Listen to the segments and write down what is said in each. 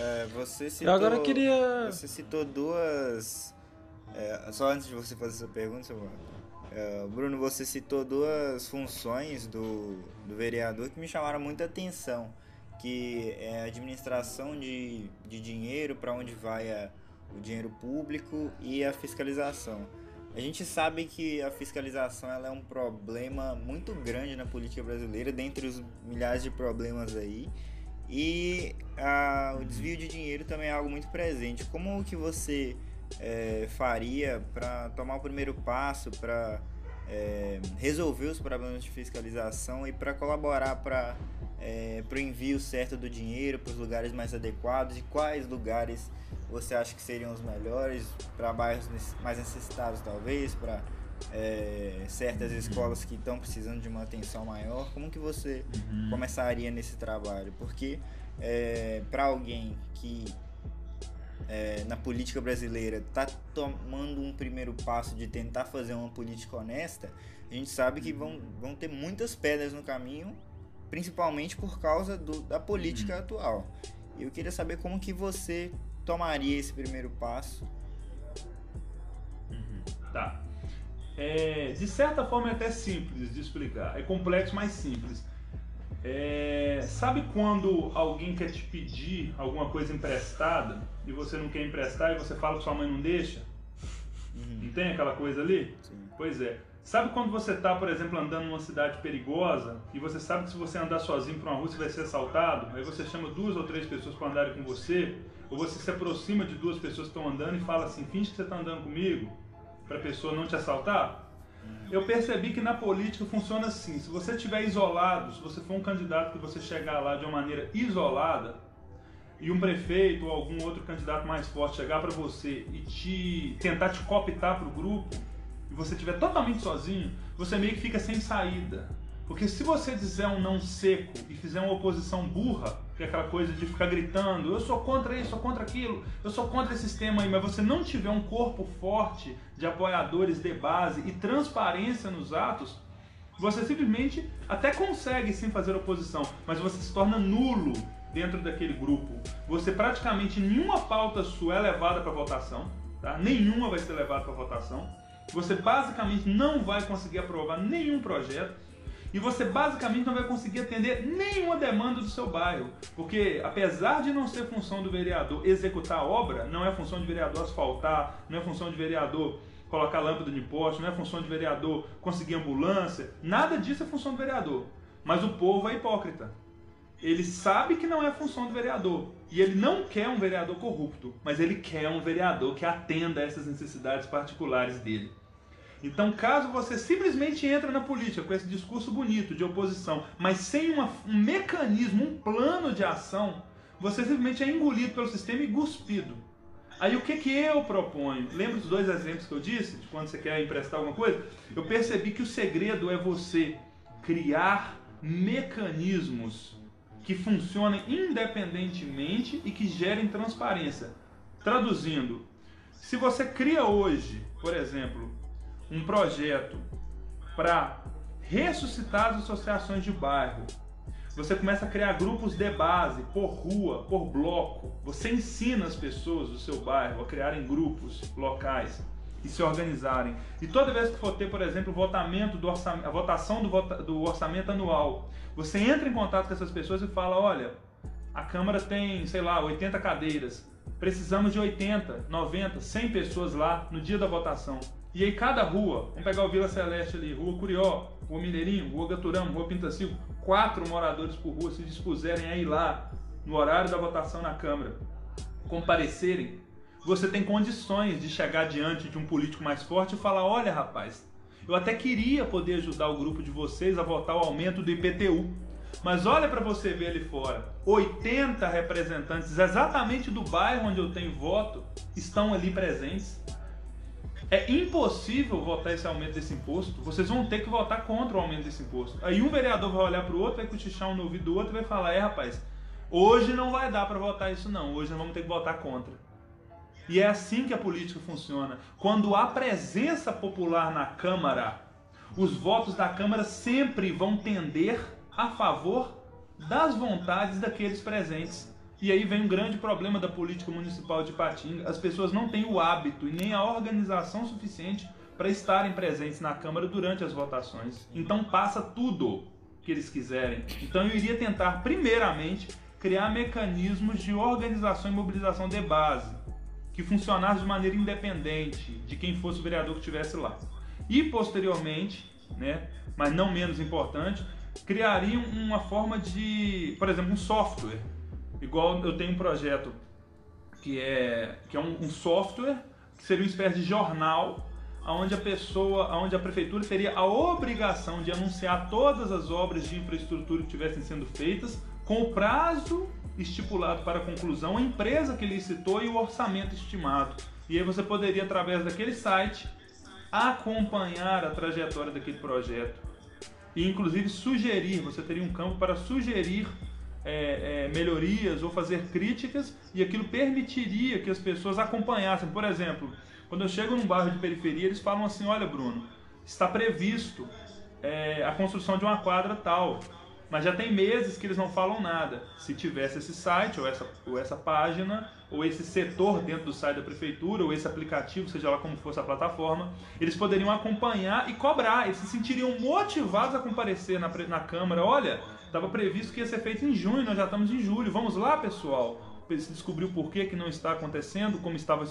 É, você citou, Eu agora queria. Você citou duas. É, só antes de você fazer essa pergunta, seu é, Bruno, você citou duas funções do, do vereador que me chamaram muita atenção, que é a administração de, de dinheiro, para onde vai a, o dinheiro público e a fiscalização. A gente sabe que a fiscalização ela é um problema muito grande na política brasileira, dentre os milhares de problemas aí. E o desvio de dinheiro também é algo muito presente. Como que você é, faria para tomar o primeiro passo para é, resolver os problemas de fiscalização e para colaborar para é, o envio certo do dinheiro para os lugares mais adequados? E quais lugares você acha que seriam os melhores? Para bairros mais necessitados talvez? Para é, certas escolas que estão precisando de uma atenção maior como que você uhum. começaria nesse trabalho porque é, para alguém que é, na política brasileira está tomando um primeiro passo de tentar fazer uma política honesta, a gente sabe que vão, vão ter muitas pedras no caminho, principalmente por causa do, da política uhum. atual. Eu queria saber como que você tomaria esse primeiro passo. Uhum. Tá. É, de certa forma é até simples de explicar. É complexo, mas simples. É, sabe quando alguém quer te pedir alguma coisa emprestada e você não quer emprestar e você fala que sua mãe não deixa? Uhum. Não tem aquela coisa ali? Sim. Pois é. Sabe quando você está, por exemplo, andando numa cidade perigosa e você sabe que se você andar sozinho por uma rua você vai ser assaltado? Aí você chama duas ou três pessoas para andarem com você, ou você se aproxima de duas pessoas que estão andando e fala assim: finge que você está andando comigo, para a pessoa não te assaltar? eu percebi que na política funciona assim: se você estiver isolado, se você for um candidato que você chegar lá de uma maneira isolada, e um prefeito ou algum outro candidato mais forte chegar para você e te tentar te cooptar para o grupo, e você estiver totalmente sozinho, você meio que fica sem saída. Porque se você dizer um não seco e fizer uma oposição burra, que é aquela coisa de ficar gritando, eu sou contra isso, eu sou contra aquilo, eu sou contra esse sistema aí, mas você não tiver um corpo forte de apoiadores de base e transparência nos atos, você simplesmente até consegue sim fazer oposição, mas você se torna nulo dentro daquele grupo. Você praticamente nenhuma pauta sua é levada para votação, tá? Nenhuma vai ser levada para votação. Você basicamente não vai conseguir aprovar nenhum projeto e você basicamente não vai conseguir atender nenhuma demanda do seu bairro, porque apesar de não ser função do vereador executar a obra, não é função de vereador asfaltar, não é função de vereador colocar lâmpada de poste, não é função de vereador conseguir ambulância, nada disso é função do vereador. Mas o povo é hipócrita. Ele sabe que não é função do vereador. E ele não quer um vereador corrupto, mas ele quer um vereador que atenda a essas necessidades particulares dele. Então, caso você simplesmente entra na política com esse discurso bonito de oposição, mas sem uma, um mecanismo, um plano de ação, você simplesmente é engolido pelo sistema e cuspido. Aí o que, que eu proponho? Lembra os dois exemplos que eu disse, de quando você quer emprestar alguma coisa? Eu percebi que o segredo é você criar mecanismos que funcionem independentemente e que gerem transparência. Traduzindo, se você cria hoje, por exemplo, um projeto para ressuscitar as associações de bairro. Você começa a criar grupos de base, por rua, por bloco. Você ensina as pessoas do seu bairro a criarem grupos locais e se organizarem. E toda vez que for ter, por exemplo, votamento do orçamento, a votação do, vota, do orçamento anual, você entra em contato com essas pessoas e fala: olha, a Câmara tem, sei lá, 80 cadeiras. Precisamos de 80, 90, 100 pessoas lá no dia da votação. E aí cada rua, vamos pegar o Vila Celeste ali, Rua Curió, Rua Mineirinho, Rua Gaturama, Rua Pintacilgo, quatro moradores por rua se dispuserem a ir lá no horário da votação na Câmara, comparecerem, você tem condições de chegar diante de um político mais forte e falar: olha, rapaz, eu até queria poder ajudar o grupo de vocês a votar o aumento do IPTU. Mas olha para você ver ali fora, 80 representantes exatamente do bairro onde eu tenho voto estão ali presentes. É impossível votar esse aumento desse imposto. Vocês vão ter que votar contra o aumento desse imposto. Aí um vereador vai olhar para o outro, vai cochichar um no ouvido do outro e vai falar: é, rapaz, hoje não vai dar para votar isso, não. Hoje nós vamos ter que votar contra. E é assim que a política funciona. Quando há presença popular na Câmara, os votos da Câmara sempre vão tender a favor das vontades daqueles presentes. E aí vem um grande problema da política municipal de Patinga. As pessoas não têm o hábito e nem a organização suficiente para estarem presentes na Câmara durante as votações. Então passa tudo que eles quiserem. Então eu iria tentar, primeiramente, criar mecanismos de organização e mobilização de base que funcionassem de maneira independente de quem fosse o vereador que estivesse lá. E posteriormente, né, mas não menos importante, criariam uma forma de, por exemplo, um software. Igual eu tenho um projeto que é, que é um, um software que seria uma espécie de jornal onde a pessoa, onde a prefeitura teria a obrigação de anunciar todas as obras de infraestrutura que estivessem sendo feitas com o prazo estipulado para a conclusão, a empresa que licitou e o orçamento estimado. E aí você poderia, através daquele site, acompanhar a trajetória daquele projeto e, inclusive, sugerir. Você teria um campo para sugerir é, é, melhorias ou fazer críticas e aquilo permitiria que as pessoas acompanhassem. Por exemplo, quando eu chego num bairro de periferia, eles falam assim: olha, Bruno, está previsto é, a construção de uma quadra tal, mas já tem meses que eles não falam nada. Se tivesse esse site, ou essa, ou essa página, ou esse setor dentro do site da prefeitura, ou esse aplicativo, seja lá como fosse a plataforma, eles poderiam acompanhar e cobrar. Eles se sentiriam motivados a comparecer na, na Câmara. Olha, estava previsto que ia ser feito em junho, nós já estamos em julho. Vamos lá, pessoal se descobriu por que, que não está acontecendo, como estava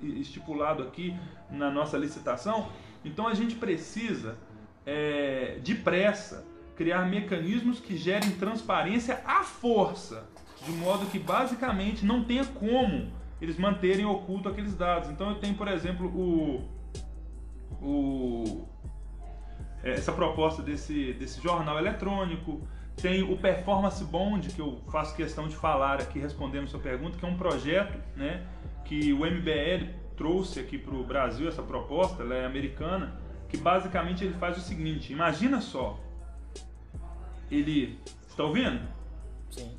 estipulado aqui na nossa licitação. Então a gente precisa, é, depressa, criar mecanismos que gerem transparência à força, de modo que basicamente não tenha como eles manterem oculto aqueles dados. Então eu tenho, por exemplo, o, o essa proposta desse, desse jornal eletrônico, tem o Performance Bond, que eu faço questão de falar aqui respondendo a sua pergunta, que é um projeto né, que o MBL trouxe aqui para o Brasil, essa proposta, ela é americana, que basicamente ele faz o seguinte, imagina só, ele, está ouvindo? Sim.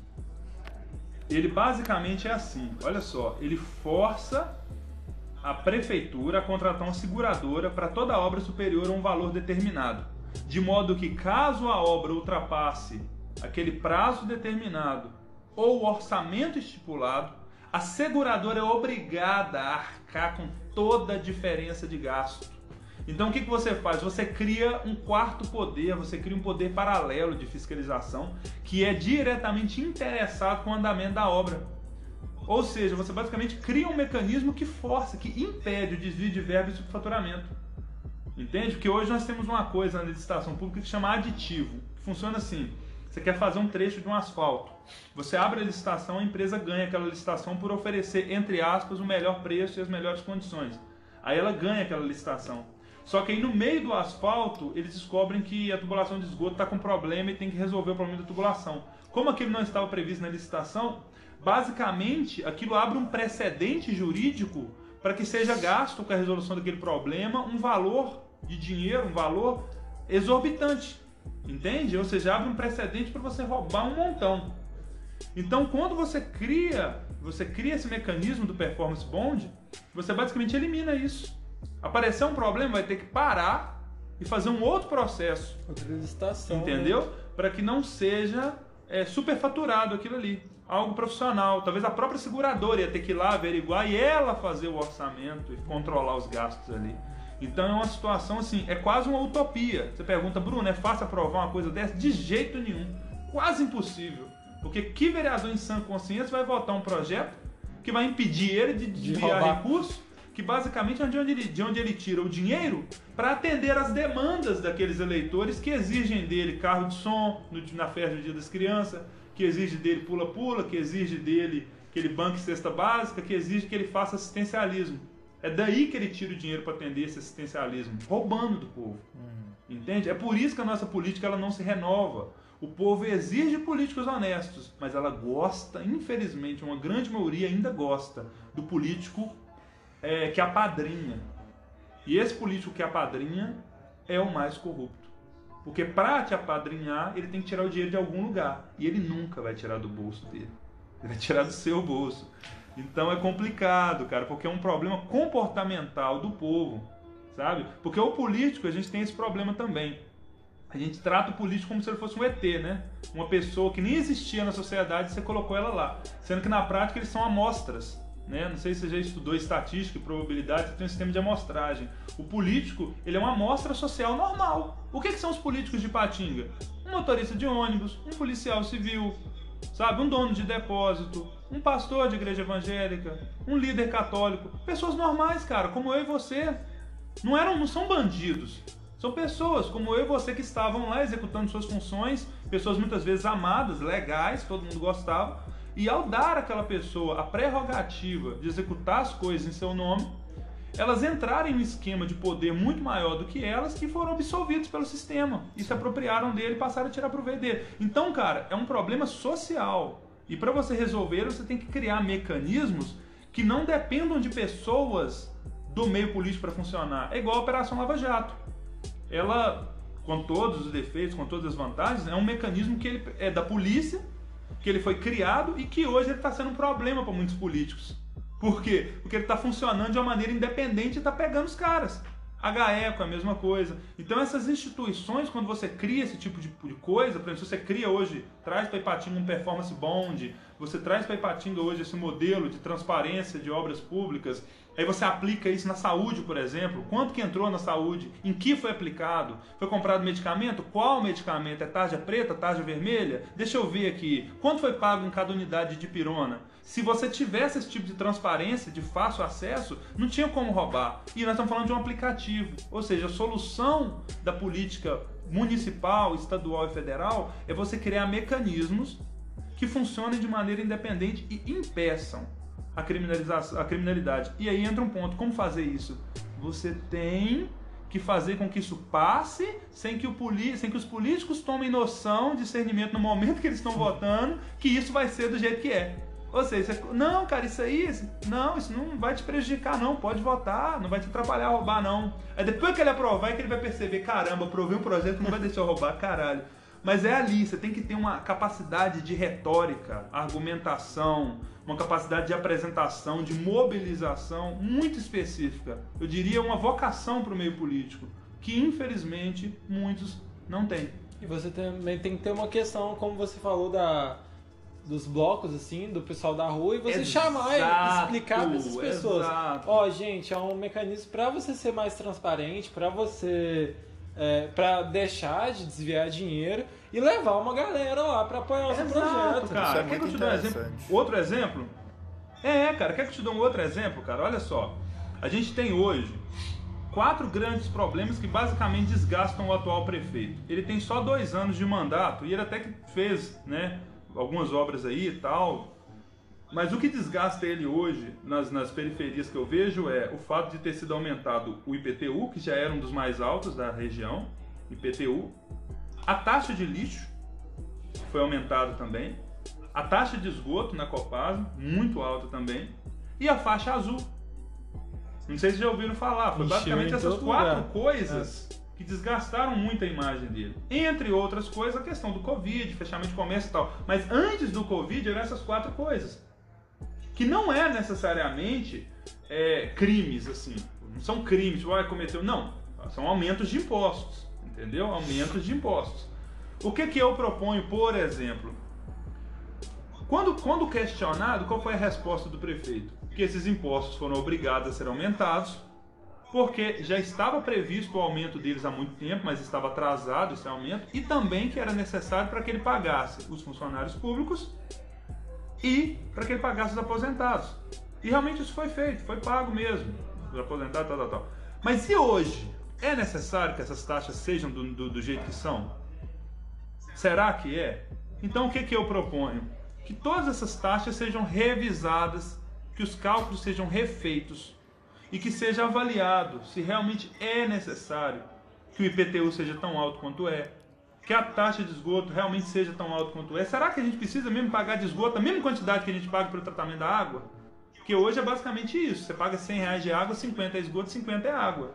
Ele basicamente é assim, olha só, ele força a prefeitura a contratar uma seguradora para toda obra superior a um valor determinado de modo que, caso a obra ultrapasse aquele prazo determinado ou o orçamento estipulado, a seguradora é obrigada a arcar com toda a diferença de gasto. Então o que, que você faz? Você cria um quarto poder, você cria um poder paralelo de fiscalização que é diretamente interessado com o andamento da obra. Ou seja, você basicamente cria um mecanismo que força, que impede o desvio de verba e subfaturamento. Entende? Porque hoje nós temos uma coisa na licitação pública que chama aditivo. Que funciona assim: você quer fazer um trecho de um asfalto. Você abre a licitação, a empresa ganha aquela licitação por oferecer, entre aspas, o melhor preço e as melhores condições. Aí ela ganha aquela licitação. Só que aí no meio do asfalto, eles descobrem que a tubulação de esgoto está com problema e tem que resolver o problema da tubulação. Como aquilo não estava previsto na licitação, basicamente aquilo abre um precedente jurídico para que seja gasto com a resolução daquele problema um valor de dinheiro, um valor exorbitante. Entende? Ou seja, abre um precedente para você roubar um montão. Então, quando você cria, você cria esse mecanismo do performance bond, você basicamente elimina isso. Aparecer um problema, vai ter que parar e fazer um outro processo. Outra licitação. Entendeu? Né? Para que não seja é, superfaturado aquilo ali. Algo profissional. Talvez a própria seguradora ia ter que ir lá averiguar e ela fazer o orçamento e controlar os gastos ali. Então é uma situação assim, é quase uma utopia. Você pergunta, Bruno, é fácil aprovar uma coisa dessa? De jeito nenhum. Quase impossível. Porque que vereador em sã consciência vai votar um projeto que vai impedir ele de desviar de recursos, que basicamente é de onde ele, de onde ele tira o dinheiro para atender as demandas daqueles eleitores que exigem dele carro de som no, na festa do Dia das Crianças, que exige dele pula-pula, que exige dele que ele banque cesta básica, que exige que ele faça assistencialismo. É daí que ele tira o dinheiro para atender esse assistencialismo, roubando do povo. Uhum. Entende? É por isso que a nossa política ela não se renova. O povo exige políticos honestos, mas ela gosta, infelizmente, uma grande maioria ainda gosta do político é, que apadrinha. E esse político que apadrinha é o mais corrupto. Porque para te apadrinhar, ele tem que tirar o dinheiro de algum lugar. E ele nunca vai tirar do bolso dele. Ele vai tirar do seu bolso. Então é complicado, cara, porque é um problema comportamental do povo, sabe? Porque o político, a gente tem esse problema também. a gente trata o político como se ele fosse um ET, né? Uma pessoa que nem existia na sociedade, você colocou ela lá. Sendo que na prática eles são amostras. Né? Não sei se você já estudou estatística e probabilidade, você tem um sistema de amostragem. O político, ele é uma amostra social normal. O que, que são os políticos de Patinga? Um motorista de ônibus, um policial civil, sabe? Um dono de depósito, um pastor de igreja evangélica, um líder católico. Pessoas normais, cara, como eu e você. Não, eram, não são bandidos. São pessoas como eu e você que estavam lá executando suas funções, pessoas muitas vezes amadas, legais, todo mundo gostava, e ao dar àquela pessoa a prerrogativa de executar as coisas em seu nome, elas entraram em um esquema de poder muito maior do que elas que foram absolvidos pelo sistema e se apropriaram dele e passaram a tirar proveito dele. Então, cara, é um problema social. E para você resolver, você tem que criar mecanismos que não dependam de pessoas do meio político para funcionar. É igual a Operação Lava Jato ela, com todos os defeitos, com todas as vantagens, é um mecanismo que ele é da polícia, que ele foi criado e que hoje ele está sendo um problema para muitos políticos. Por quê? Porque ele está funcionando de uma maneira independente e está pegando os caras. A GAECO é a mesma coisa. Então essas instituições, quando você cria esse tipo de, de coisa, por exemplo, se você cria hoje, traz para Ipatinga um performance bond, você traz para Ipatinga hoje esse modelo de transparência de obras públicas, Aí você aplica isso na saúde, por exemplo. Quanto que entrou na saúde? Em que foi aplicado? Foi comprado medicamento? Qual medicamento? É tarja preta, tarja vermelha? Deixa eu ver aqui. Quanto foi pago em cada unidade de pirona? Se você tivesse esse tipo de transparência, de fácil acesso, não tinha como roubar. E nós estamos falando de um aplicativo. Ou seja, a solução da política municipal, estadual e federal é você criar mecanismos que funcionem de maneira independente e impeçam a, criminalização, a criminalidade. E aí entra um ponto: como fazer isso? Você tem que fazer com que isso passe sem que, o sem que os políticos tomem noção, discernimento no momento que eles estão votando, que isso vai ser do jeito que é. Ou seja, não, cara, isso aí, não, isso não vai te prejudicar, não. Pode votar, não vai te atrapalhar a roubar, não. Aí depois que ele aprovar, é que ele vai perceber: caramba, aprovei um projeto não vai deixar eu roubar, caralho. Mas é ali, você tem que ter uma capacidade de retórica, argumentação, uma capacidade de apresentação, de mobilização muito específica. Eu diria uma vocação para o meio político, que infelizmente muitos não têm. E você também tem que ter uma questão, como você falou, da, dos blocos, assim, do pessoal da rua, e você exato, chamar e explicar para essas pessoas. Ó, oh, gente, é um mecanismo para você ser mais transparente, para você é, para deixar de desviar dinheiro e levar uma galera lá para apoiar o seu projeto. Cara, é quer que eu te dou um exemplo? Outro exemplo? É, cara, quer que eu te dou um outro exemplo, cara? Olha só. A gente tem hoje quatro grandes problemas que basicamente desgastam o atual prefeito. Ele tem só dois anos de mandato e ele até que fez, né, algumas obras aí e tal, mas o que desgasta ele hoje nas, nas periferias que eu vejo é o fato de ter sido aumentado o IPTU, que já era um dos mais altos da região, IPTU, a taxa de lixo foi aumentada também, a taxa de esgoto na Copasa, muito alta também, e a faixa azul. Não sei se já ouviram falar, foi basicamente essas quatro lugar. coisas é. Que desgastaram muito a imagem dele. Entre outras coisas, a questão do Covid, fechamento de comércio e tal. Mas antes do Covid eram essas quatro coisas que não é necessariamente é, crimes, assim. Não são crimes, vai tipo, cometeu. Não, são aumentos de impostos, entendeu? Aumentos de impostos. O que, que eu proponho, por exemplo? Quando, quando questionado, qual foi a resposta do prefeito? Que esses impostos foram obrigados a ser aumentados, porque já estava previsto o aumento deles há muito tempo, mas estava atrasado esse aumento, e também que era necessário para que ele pagasse os funcionários públicos e para que ele pagasse os aposentados. E realmente isso foi feito, foi pago mesmo, os aposentados, tal, tal, tal. Mas e hoje? É necessário que essas taxas sejam do, do, do jeito que são? Será que é? Então o que, que eu proponho? Que todas essas taxas sejam revisadas, que os cálculos sejam refeitos e que seja avaliado se realmente é necessário que o IPTU seja tão alto quanto é, que a taxa de esgoto realmente seja tão alta quanto é. Será que a gente precisa mesmo pagar de esgoto a mesma quantidade que a gente paga pelo tratamento da água? Porque hoje é basicamente isso. Você paga 100 reais de água, 50 é esgoto, 50 é água.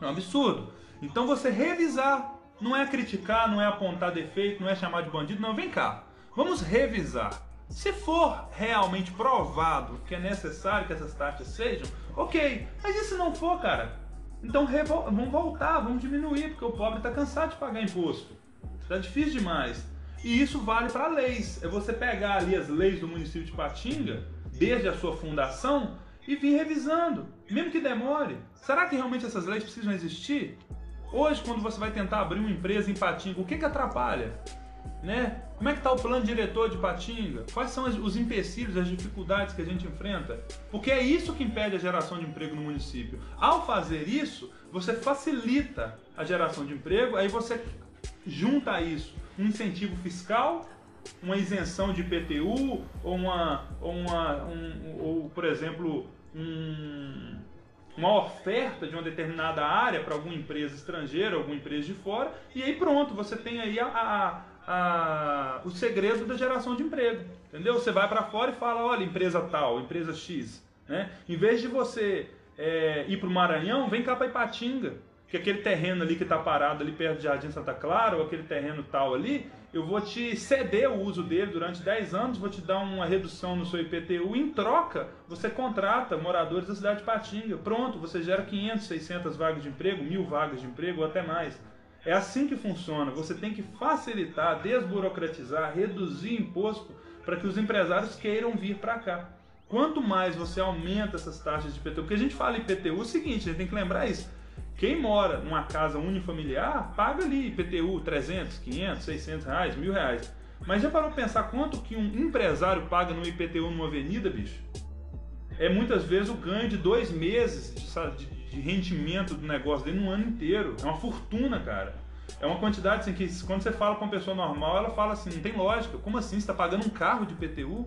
É um absurdo. Então você revisar. Não é criticar, não é apontar defeito, não é chamar de bandido. Não, vem cá. Vamos revisar. Se for realmente provado que é necessário que essas taxas sejam, ok. Mas e se não for, cara? Então vamos voltar, vamos diminuir, porque o pobre está cansado de pagar imposto. Está difícil demais. E isso vale para leis. É você pegar ali as leis do município de Patinga, desde a sua fundação, e vir revisando, mesmo que demore. Será que realmente essas leis precisam existir? Hoje, quando você vai tentar abrir uma empresa em Patinga, o que, que atrapalha? Né? Como é que está o plano diretor de Patinga? Quais são os empecilhos, as dificuldades que a gente enfrenta? Porque é isso que impede a geração de emprego no município. Ao fazer isso, você facilita a geração de emprego, aí você junta a isso um incentivo fiscal, uma isenção de IPTU, ou, uma, ou, uma, um, ou por exemplo, um, uma oferta de uma determinada área para alguma empresa estrangeira, alguma empresa de fora, e aí pronto, você tem aí a, a, a, o segredo da geração de emprego. Entendeu? Você vai para fora e fala, olha, empresa tal, empresa X. Né? Em vez de você é, ir para o Maranhão, vem cá para Ipatinga que aquele terreno ali que está parado ali perto de Jardim Santa Clara, ou aquele terreno tal ali, eu vou te ceder o uso dele durante 10 anos, vou te dar uma redução no seu IPTU, em troca você contrata moradores da cidade de Patinga. Pronto, você gera 500, 600 vagas de emprego, mil vagas de emprego ou até mais. É assim que funciona. Você tem que facilitar, desburocratizar, reduzir imposto para que os empresários queiram vir para cá. Quanto mais você aumenta essas taxas de IPTU, porque a gente fala IPTU é o seguinte, a gente tem que lembrar isso. Quem mora numa casa unifamiliar paga ali IPTU 300, 500, 600 reais, mil reais. Mas já parou pensar quanto que um empresário paga no IPTU numa avenida, bicho? É muitas vezes o ganho de dois meses de, de, rendimento do negócio dele no ano inteiro. É uma fortuna, cara. É uma quantidade assim que quando você fala com uma pessoa normal, ela fala assim, não tem lógica. Como assim? Você está pagando um carro de IPTU?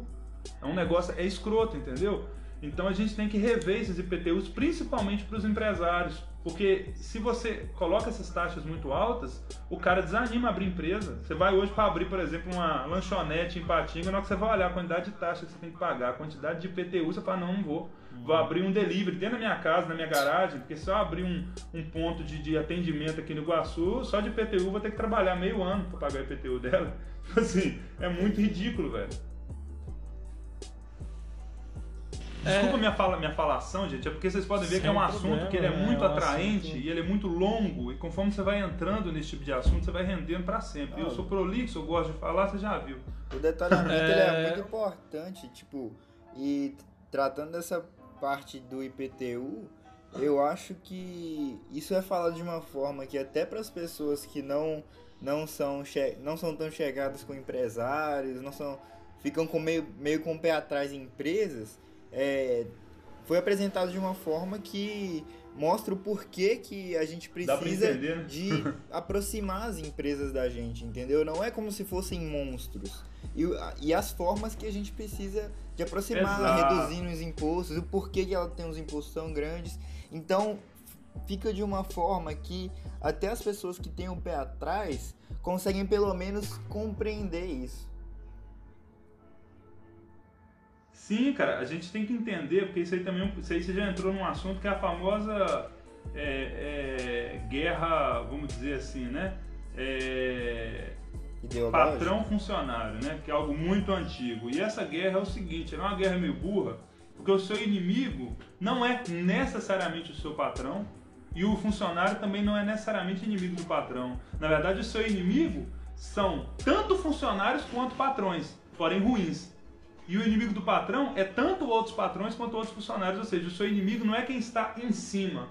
É um negócio, é escroto, entendeu? Então a gente tem que rever esses IPTUs, principalmente para os empresários. Porque se você coloca essas taxas muito altas, o cara desanima a abrir empresa. Você vai hoje para abrir, por exemplo, uma lanchonete em Patinga, na hora que você vai olhar a quantidade de taxa que você tem que pagar, a quantidade de IPTU, você fala, não, não vou. Vou uhum. abrir um delivery dentro da minha casa, na minha garagem, porque se eu abrir um, um ponto de, de atendimento aqui no Iguaçu, só de IPTU vou ter que trabalhar meio ano para pagar o IPTU dela. Tipo assim, é muito ridículo, velho. Desculpa é... minha, fala, minha falação, gente, é porque vocês podem ver Sem que é um assunto problema, que ele é muito é um atraente assunto... e ele é muito longo. E conforme você vai entrando nesse tipo de assunto, você vai rendendo para sempre. Ah, eu sou prolixo, eu gosto de falar, você já viu. O detalhamento é... ele é muito importante, tipo, e tratando dessa parte do IPTU, eu acho que isso é falado de uma forma que até para as pessoas que não não são não são tão chegadas com empresários, não são ficam com meio meio com o pé atrás em empresas, é, foi apresentado de uma forma que mostra o porquê que a gente precisa de aproximar as empresas da gente, entendeu? Não é como se fossem monstros. E, e as formas que a gente precisa de aproximar, Exato. reduzindo os impostos, o porquê que ela tem os impostos tão grandes. Então, fica de uma forma que até as pessoas que têm o pé atrás conseguem pelo menos compreender isso. Sim, cara, a gente tem que entender, porque isso aí também isso aí você já entrou num assunto que é a famosa é, é, guerra, vamos dizer assim, né? É, patrão funcionário, né? Que é algo muito antigo. E essa guerra é o seguinte, é uma guerra meio burra, porque o seu inimigo não é necessariamente o seu patrão e o funcionário também não é necessariamente inimigo do patrão. Na verdade, o seu inimigo são tanto funcionários quanto patrões, porém ruins. E o inimigo do patrão é tanto outros patrões quanto outros funcionários, ou seja, o seu inimigo não é quem está em cima.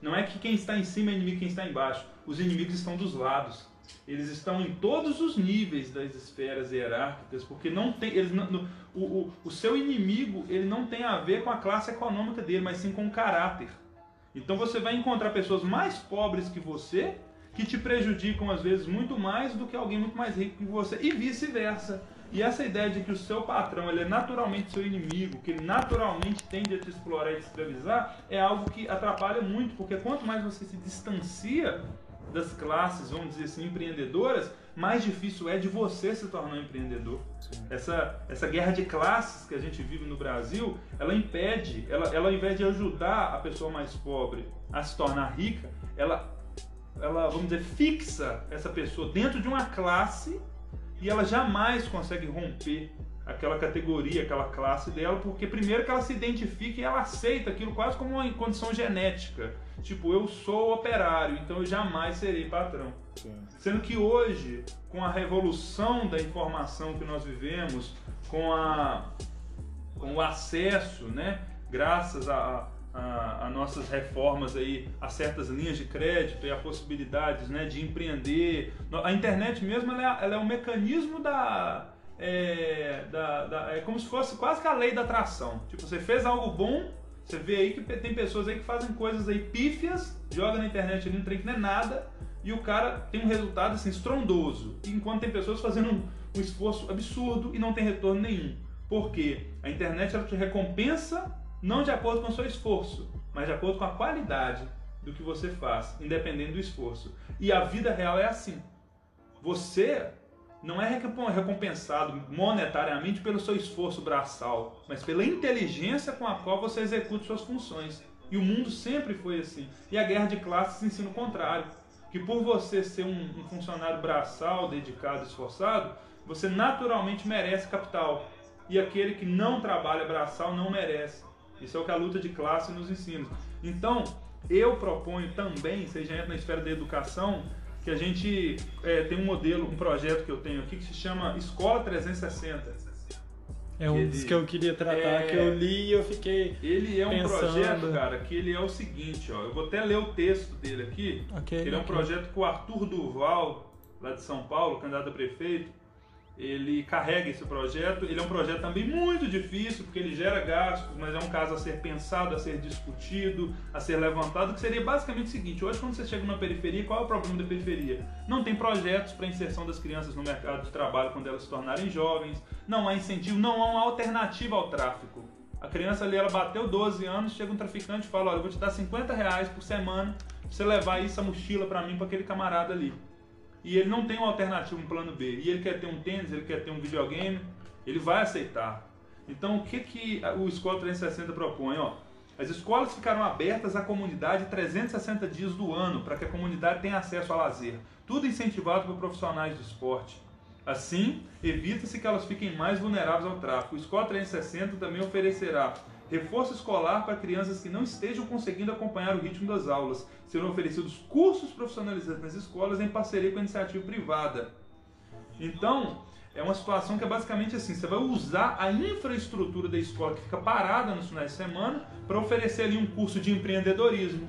Não é que quem está em cima é inimigo quem está embaixo. Os inimigos estão dos lados. Eles estão em todos os níveis das esferas hierárquicas, porque não tem, eles não, o, o, o seu inimigo ele não tem a ver com a classe econômica dele, mas sim com o caráter. Então você vai encontrar pessoas mais pobres que você que te prejudicam às vezes muito mais do que alguém muito mais rico que você e vice-versa. E essa ideia de que o seu patrão ele é naturalmente seu inimigo, que ele naturalmente tende a te explorar e te escravizar, é algo que atrapalha muito, porque quanto mais você se distancia das classes, vamos dizer assim, empreendedoras, mais difícil é de você se tornar um empreendedor. Essa, essa guerra de classes que a gente vive no Brasil, ela impede, ela, ela ao invés de ajudar a pessoa mais pobre a se tornar rica, ela, ela, vamos dizer, fixa essa pessoa dentro de uma classe e ela jamais consegue romper aquela categoria, aquela classe dela, porque primeiro que ela se identifica e ela aceita aquilo quase como uma condição genética. Tipo, eu sou operário, então eu jamais serei patrão. Sim. Sendo que hoje, com a revolução da informação que nós vivemos, com, a, com o acesso, né, graças a, a, nossas reformas aí, a certas linhas de crédito e a possibilidades né, de empreender. A internet mesmo ela é, ela é um mecanismo da, é, da, da, É como se fosse quase que a lei da atração. Tipo, você fez algo bom, você vê aí que tem pessoas aí que fazem coisas aí pífias, joga na internet ali um trem que não é nada, e o cara tem um resultado assim estrondoso. Enquanto tem pessoas fazendo um, um esforço absurdo e não tem retorno nenhum. Porque a internet ela te recompensa não de acordo com o seu esforço, mas de acordo com a qualidade do que você faz, independente do esforço. E a vida real é assim. Você não é recompensado monetariamente pelo seu esforço braçal, mas pela inteligência com a qual você executa suas funções. E o mundo sempre foi assim. E a guerra de classes ensina o contrário. Que por você ser um, um funcionário braçal, dedicado, esforçado, você naturalmente merece capital. E aquele que não trabalha braçal não merece. Isso é o que a luta de classe nos ensina. Então, eu proponho também, seja entra na esfera da educação, que a gente é, tem um modelo, um projeto que eu tenho aqui que se chama Escola 360. É um dos que eu queria tratar, é, que eu li e eu fiquei. Ele é um pensando... projeto, cara, que ele é o seguinte, ó. Eu vou até ler o texto dele aqui. Okay, ele é um okay. projeto que o Arthur Duval, lá de São Paulo, candidato a prefeito, ele carrega esse projeto. Ele é um projeto também muito difícil, porque ele gera gastos, mas é um caso a ser pensado, a ser discutido, a ser levantado, que seria basicamente o seguinte: hoje, quando você chega numa periferia, qual é o problema da periferia? Não tem projetos para inserção das crianças no mercado de trabalho quando elas se tornarem jovens, não há incentivo, não há uma alternativa ao tráfico. A criança ali, ela bateu 12 anos, chega um traficante e fala: Olha, eu vou te dar 50 reais por semana pra você levar essa mochila para mim, para aquele camarada ali e ele não tem uma alternativa, um plano B, e ele quer ter um tênis, ele quer ter um videogame, ele vai aceitar. Então, o que, que o Escola 360 propõe? Ó, as escolas ficarão abertas à comunidade 360 dias do ano, para que a comunidade tenha acesso a lazer. Tudo incentivado por profissionais de esporte. Assim, evita-se que elas fiquem mais vulneráveis ao tráfico. O Escola 360 também oferecerá reforço escolar para crianças que não estejam conseguindo acompanhar o ritmo das aulas. Serão oferecidos cursos profissionalizantes nas escolas em parceria com a iniciativa privada. Então, é uma situação que é basicamente assim: você vai usar a infraestrutura da escola que fica parada nos finais de semana para oferecer ali um curso de empreendedorismo.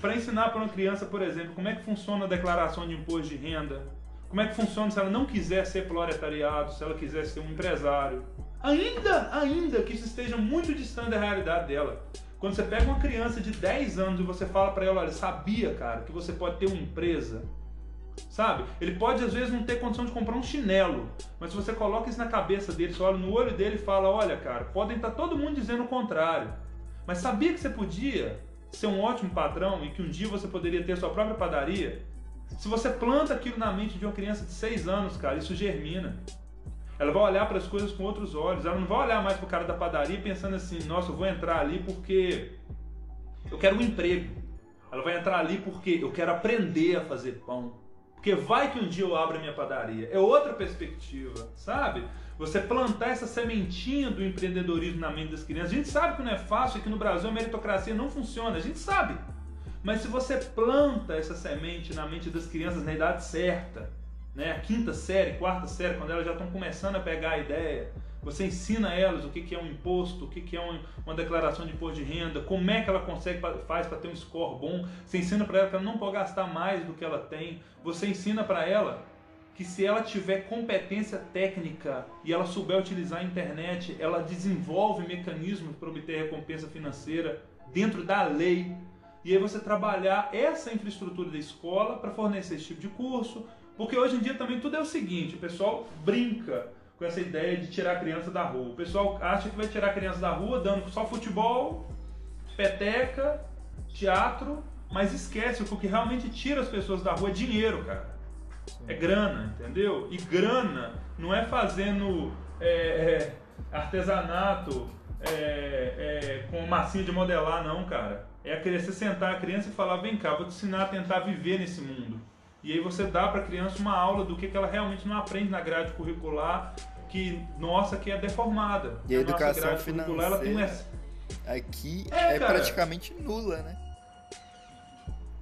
Para ensinar para uma criança, por exemplo, como é que funciona a declaração de imposto de renda, como é que funciona se ela não quiser ser proletariado, se ela quiser ser um empresário. Ainda, ainda que isso esteja muito distante da realidade dela. Quando você pega uma criança de 10 anos e você fala para ela, olha, sabia, cara, que você pode ter uma empresa, sabe? Ele pode às vezes não ter condição de comprar um chinelo, mas se você coloca isso na cabeça dele, você olha no olho dele e fala, olha, cara, podem estar todo mundo dizendo o contrário, mas sabia que você podia ser um ótimo patrão e que um dia você poderia ter sua própria padaria? Se você planta aquilo na mente de uma criança de 6 anos, cara, isso germina. Ela vai olhar para as coisas com outros olhos. Ela não vai olhar mais para o cara da padaria pensando assim: nossa, eu vou entrar ali porque eu quero um emprego. Ela vai entrar ali porque eu quero aprender a fazer pão. Porque vai que um dia eu abro a minha padaria. É outra perspectiva, sabe? Você plantar essa sementinha do empreendedorismo na mente das crianças. A gente sabe que não é fácil que no Brasil a meritocracia não funciona. A gente sabe. Mas se você planta essa semente na mente das crianças na idade certa, né? a quinta série, quarta série, quando elas já estão começando a pegar a ideia, você ensina elas o que, que é um imposto, o que, que é um, uma declaração de imposto de renda, como é que ela consegue faz para ter um score bom. Você ensina para ela que ela não pode gastar mais do que ela tem. Você ensina para ela que se ela tiver competência técnica e ela souber utilizar a internet, ela desenvolve mecanismos para obter recompensa financeira dentro da lei. E aí você trabalhar essa infraestrutura da escola para fornecer esse tipo de curso, porque hoje em dia também tudo é o seguinte, o pessoal brinca com essa ideia de tirar a criança da rua. O pessoal acha que vai tirar a criança da rua dando só futebol, peteca, teatro, mas esquece, o que realmente tira as pessoas da rua é dinheiro, cara. É grana, entendeu? E grana não é fazendo é, é, artesanato é, é com massinha de modelar, não, cara. É a criança sentar a criança e falar: vem cá, vou te ensinar a tentar viver nesse mundo. E aí você dá para a criança uma aula do que, que ela realmente não aprende na grade curricular, que nossa que é deformada. E a, a educação financeira ela tem aqui é, é praticamente nula, né?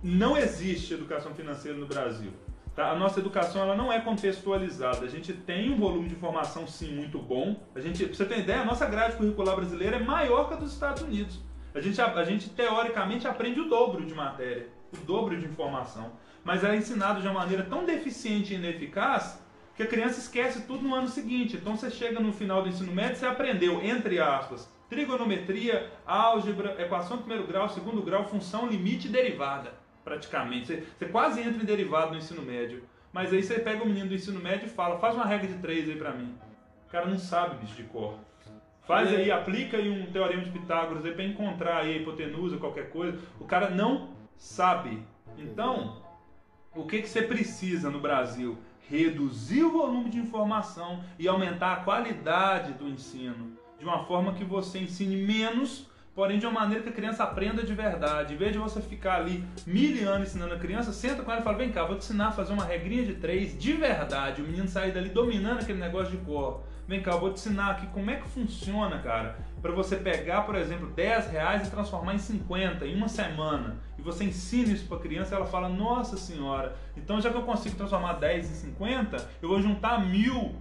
não existe educação financeira no Brasil. Tá? A nossa educação ela não é contextualizada. A gente tem um volume de informação sim muito bom. A gente, pra você ter ideia, a nossa grade curricular brasileira é maior que a dos Estados Unidos. A gente, a, a gente teoricamente aprende o dobro de matéria, o dobro de informação. Mas é ensinado de uma maneira tão deficiente e ineficaz que a criança esquece tudo no ano seguinte. Então você chega no final do ensino médio, você aprendeu, entre aspas, trigonometria, álgebra, equação de primeiro grau, segundo grau, função, limite e derivada praticamente. Você, você quase entra em derivado no ensino médio. Mas aí você pega o menino do ensino médio e fala, faz uma regra de três aí pra mim. O cara não sabe, bicho, de cor. Faz aí, aplica aí um teorema de Pitágoras aí pra encontrar aí a hipotenusa, qualquer coisa. O cara não sabe. Então, o que, que você precisa no Brasil? Reduzir o volume de informação e aumentar a qualidade do ensino. De uma forma que você ensine menos porém de uma maneira que a criança aprenda de verdade. Em vez de você ficar ali mil anos ensinando a criança, senta com ela e fala: vem cá, vou te ensinar a fazer uma regrinha de três de verdade. O menino sair dali dominando aquele negócio de cor. Vem cá, eu vou te ensinar aqui como é que funciona, cara. Para você pegar, por exemplo, 10 reais e transformar em 50 em uma semana. E você ensina isso para criança ela fala: Nossa senhora, então já que eu consigo transformar 10 em 50, eu vou juntar mil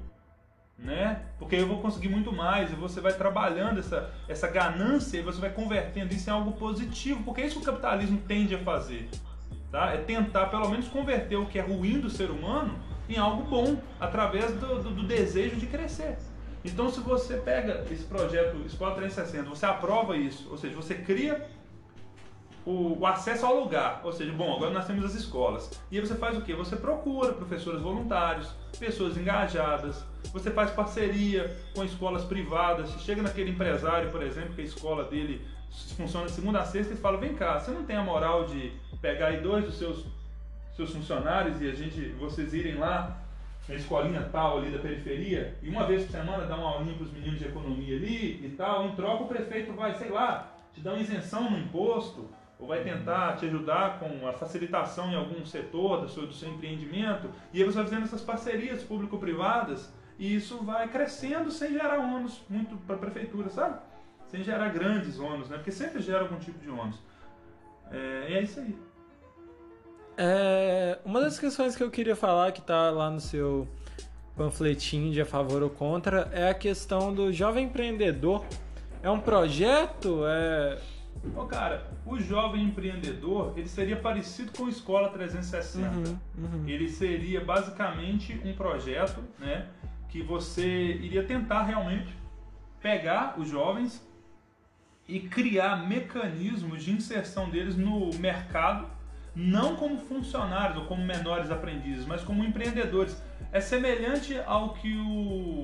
né? Porque eu vou conseguir muito mais e você vai trabalhando essa, essa ganância e você vai convertendo isso em algo positivo, porque é isso que o capitalismo tende a fazer, tá? É tentar pelo menos converter o que é ruim do ser humano em algo bom através do, do, do desejo de crescer. Então, se você pega esse projeto Escola 360, você aprova isso, ou seja, você cria o, o, acesso ao lugar. Ou seja, bom, agora nós temos as escolas. E aí você faz o quê? Você procura professores voluntários, pessoas engajadas, você faz parceria com escolas privadas. Você chega naquele empresário, por exemplo, que a escola dele funciona de segunda a sexta e fala: vem cá, você não tem a moral de pegar aí dois dos seus, seus funcionários e a gente, vocês irem lá na escolinha tal ali da periferia e uma vez por semana dar uma aulinha para os meninos de economia ali e tal, em troca o prefeito vai, sei lá, te dar uma isenção no imposto, ou vai tentar te ajudar com a facilitação em algum setor do seu, do seu empreendimento, e aí você vai fazendo essas parcerias público-privadas, e isso vai crescendo sem gerar ônus muito para a prefeitura, sabe? Sem gerar grandes ônus, né? Porque sempre gera algum tipo de ônus. É, é isso aí. É, uma das questões que eu queria falar, que está lá no seu panfletinho de a favor ou contra, é a questão do jovem empreendedor. É um projeto? É Ô, cara, o jovem empreendedor, ele seria parecido com a Escola 360. Uhum, uhum. Ele seria basicamente um projeto, né, que você iria tentar realmente pegar os jovens e criar mecanismos de inserção deles no mercado, não como funcionários ou como menores aprendizes, mas como empreendedores. É semelhante ao que o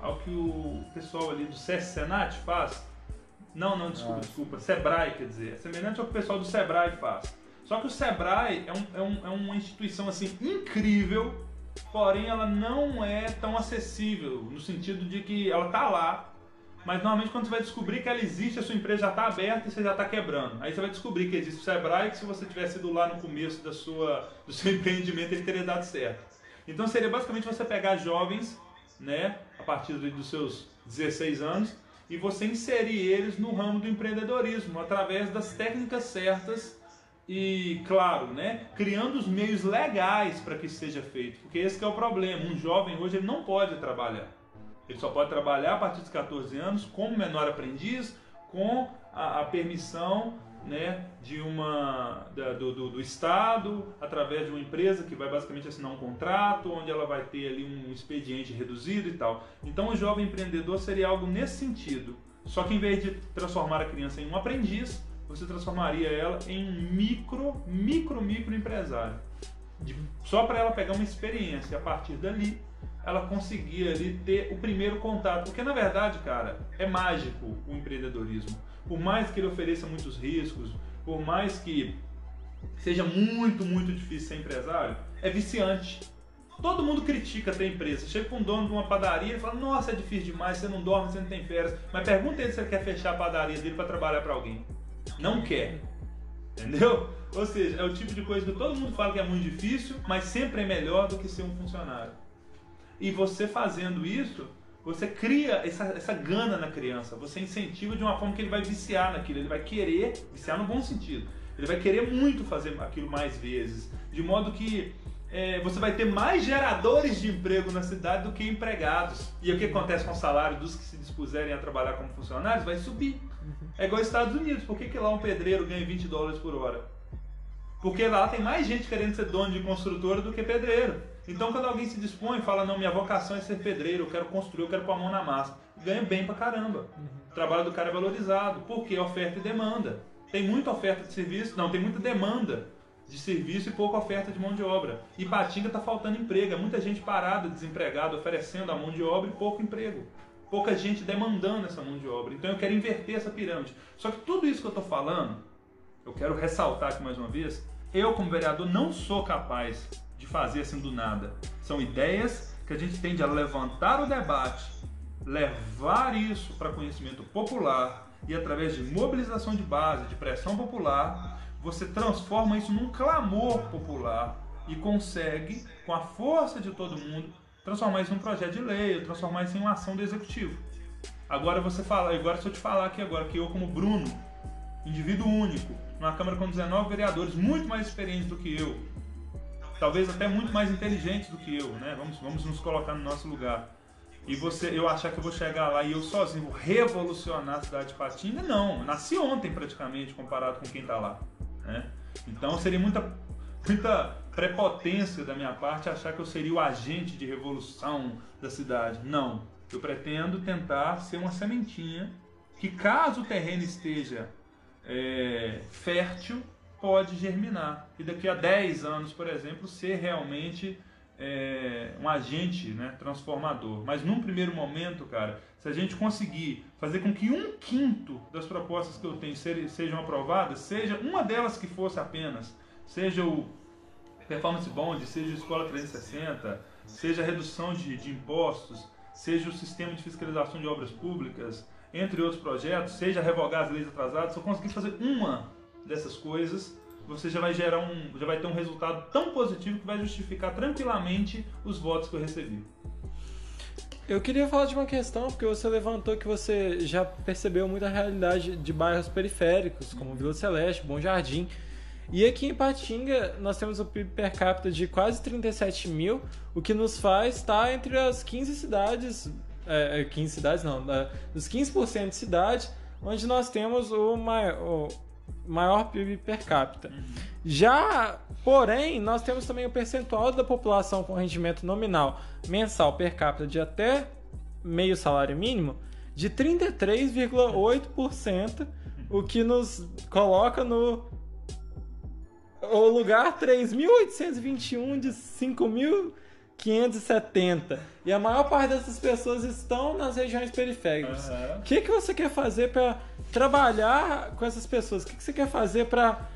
ao que o pessoal ali do SES Senat faz, não, não, desculpa, ah. desculpa. Sebrae, quer dizer. É semelhante ao que o pessoal do Sebrae faz. Só que o Sebrae é, um, é, um, é uma instituição assim incrível, porém ela não é tão acessível, no sentido de que ela tá lá, mas normalmente quando você vai descobrir que ela existe, a sua empresa já está aberta e você já está quebrando. Aí você vai descobrir que existe o Sebrae que se você tivesse ido lá no começo da sua, do seu empreendimento ele teria dado certo. Então seria basicamente você pegar jovens, né, a partir dos seus 16 anos, e você inserir eles no ramo do empreendedorismo através das técnicas certas e, claro, né, criando os meios legais para que isso seja feito, porque esse é o problema. Um jovem hoje ele não pode trabalhar. Ele só pode trabalhar a partir dos 14 anos como menor aprendiz, com a, a permissão né, de uma da, do, do, do, Estado, através de uma empresa que vai basicamente assinar um contrato, onde ela vai ter ali um expediente reduzido e tal. Então o jovem empreendedor seria algo nesse sentido. Só que em vez de transformar a criança em um aprendiz, você transformaria ela em um micro, micro, micro empresário. De, só para ela pegar uma experiência. A partir dali, ela conseguia ali ter o primeiro contato. Porque na verdade, cara, é mágico o empreendedorismo por mais que ele ofereça muitos riscos, por mais que seja muito, muito difícil ser empresário, é viciante. Todo mundo critica ter empresa. Chega com um dono de uma padaria e fala: Nossa, é difícil demais, você não dorme, você não tem férias. Mas pergunta ele se ele quer fechar a padaria dele para trabalhar para alguém. Não quer. Entendeu? Ou seja, é o tipo de coisa que todo mundo fala que é muito difícil, mas sempre é melhor do que ser um funcionário. E você fazendo isso, você cria essa, essa gana na criança, você incentiva de uma forma que ele vai viciar naquilo, ele vai querer, viciar no bom sentido, Ele vai querer muito fazer aquilo mais vezes. De modo que é, você vai ter mais geradores de emprego na cidade do que empregados. E o que acontece com o salário dos que se dispuserem a trabalhar como funcionários? Vai subir. É igual aos Estados Unidos. Por que, que lá um pedreiro ganha 20 dólares por hora? Porque lá tem mais gente querendo ser dono de construtora do que pedreiro. Então quando alguém se dispõe e fala, não, minha vocação é ser pedreiro, eu quero construir, eu quero pôr a mão na massa, ganha bem pra caramba. O trabalho do cara é valorizado. Por quê? Oferta e demanda. Tem muita oferta de serviço, não, tem muita demanda de serviço e pouca oferta de mão de obra. E Patinga está faltando emprego, é muita gente parada, desempregada, oferecendo a mão de obra e pouco emprego. Pouca gente demandando essa mão de obra. Então eu quero inverter essa pirâmide. Só que tudo isso que eu estou falando, eu quero ressaltar aqui mais uma vez, eu como vereador não sou capaz fazer assim do nada. São ideias que a gente tende a levantar o debate, levar isso para conhecimento popular e através de mobilização de base, de pressão popular, você transforma isso num clamor popular e consegue, com a força de todo mundo, transformar isso num projeto de lei, transformar isso em uma ação do executivo. Agora você fala, agora se eu te falar aqui agora que eu como Bruno, indivíduo único, numa Câmara com 19 vereadores, muito mais experientes do que eu, talvez até muito mais inteligentes do que eu, né? Vamos, vamos nos colocar no nosso lugar. E você, eu achar que eu vou chegar lá e eu sozinho vou revolucionar a cidade de Patinga, não. Nasci ontem praticamente comparado com quem está lá. Né? Então seria muita, muita prepotência da minha parte achar que eu seria o agente de revolução da cidade. Não. Eu pretendo tentar ser uma sementinha que, caso o terreno esteja é, fértil, pode germinar. E daqui a 10 anos, por exemplo, ser realmente é, um agente né, transformador. Mas num primeiro momento, cara, se a gente conseguir fazer com que um quinto das propostas que eu tenho sejam aprovadas, seja uma delas que fosse apenas, seja o Performance Bond, seja a Escola 360, seja a redução de, de impostos, seja o sistema de fiscalização de obras públicas, entre outros projetos, seja revogar as leis atrasadas, se eu conseguir fazer uma dessas coisas, você já vai gerar um, já vai ter um resultado tão positivo que vai justificar tranquilamente os votos que eu recebi. Eu queria falar de uma questão, porque você levantou que você já percebeu muita realidade de bairros periféricos, como Vila Celeste, Bom Jardim. E aqui em Patinga nós temos o PIB per capita de quase 37 mil, o que nos faz estar entre as 15 cidades, é, 15 é, cidades não, dos 15% de cidade, onde nós temos o maior, maior PIB per capita. Uhum. Já, porém, nós temos também o percentual da população com rendimento nominal mensal per capita de até meio salário mínimo de 33,8%, o que nos coloca no o lugar 3.821 de 5.000 570. E a maior parte dessas pessoas estão nas regiões periféricas. O uhum. que, que você quer fazer para trabalhar com essas pessoas? O que, que você quer fazer para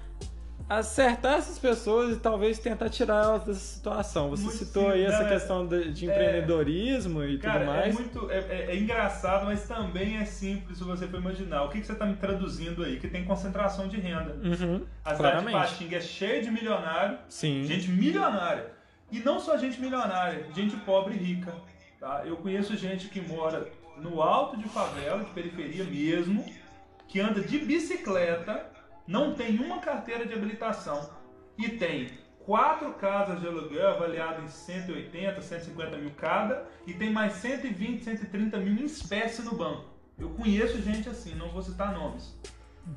acertar essas pessoas e talvez tentar tirar elas dessa situação. Você muito citou aí essa questão de, de é. empreendedorismo é, e cara, tudo mais. É, muito, é, é, é, engraçado, mas também é simples se você for imaginar. O que, que você está me traduzindo aí? Que tem concentração de renda. Uhum, a cidade de Patinga é cheia de milionário, Sim. gente milionária. E não só gente milionária, gente pobre e rica. Tá? Eu conheço gente que mora no alto de favela, de periferia mesmo, que anda de bicicleta, não tem uma carteira de habilitação e tem quatro casas de aluguel avaliadas em 180, 150 mil cada e tem mais 120, 130 mil em espécie no banco. Eu conheço gente assim, não vou citar nomes.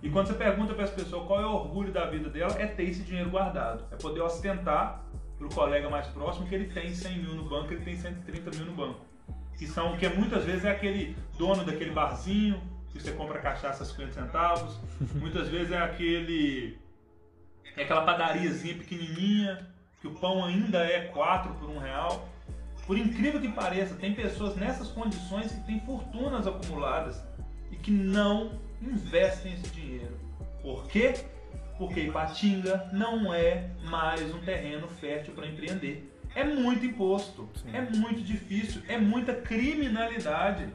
E quando você pergunta para as pessoas qual é o orgulho da vida dela, é ter esse dinheiro guardado, é poder ostentar para o colega mais próximo que ele tem 100 mil no banco, ele tem 130 mil no banco. Que são que muitas vezes é aquele dono daquele barzinho que você compra cachaça a 50 centavos, muitas vezes é aquele é aquela padariazinha pequenininha que o pão ainda é 4 por 1 real. Por incrível que pareça, tem pessoas nessas condições que têm fortunas acumuladas e que não investem esse dinheiro. Por quê? Porque Ipatinga não é mais um terreno fértil para empreender. É muito imposto, Sim. é muito difícil, é muita criminalidade.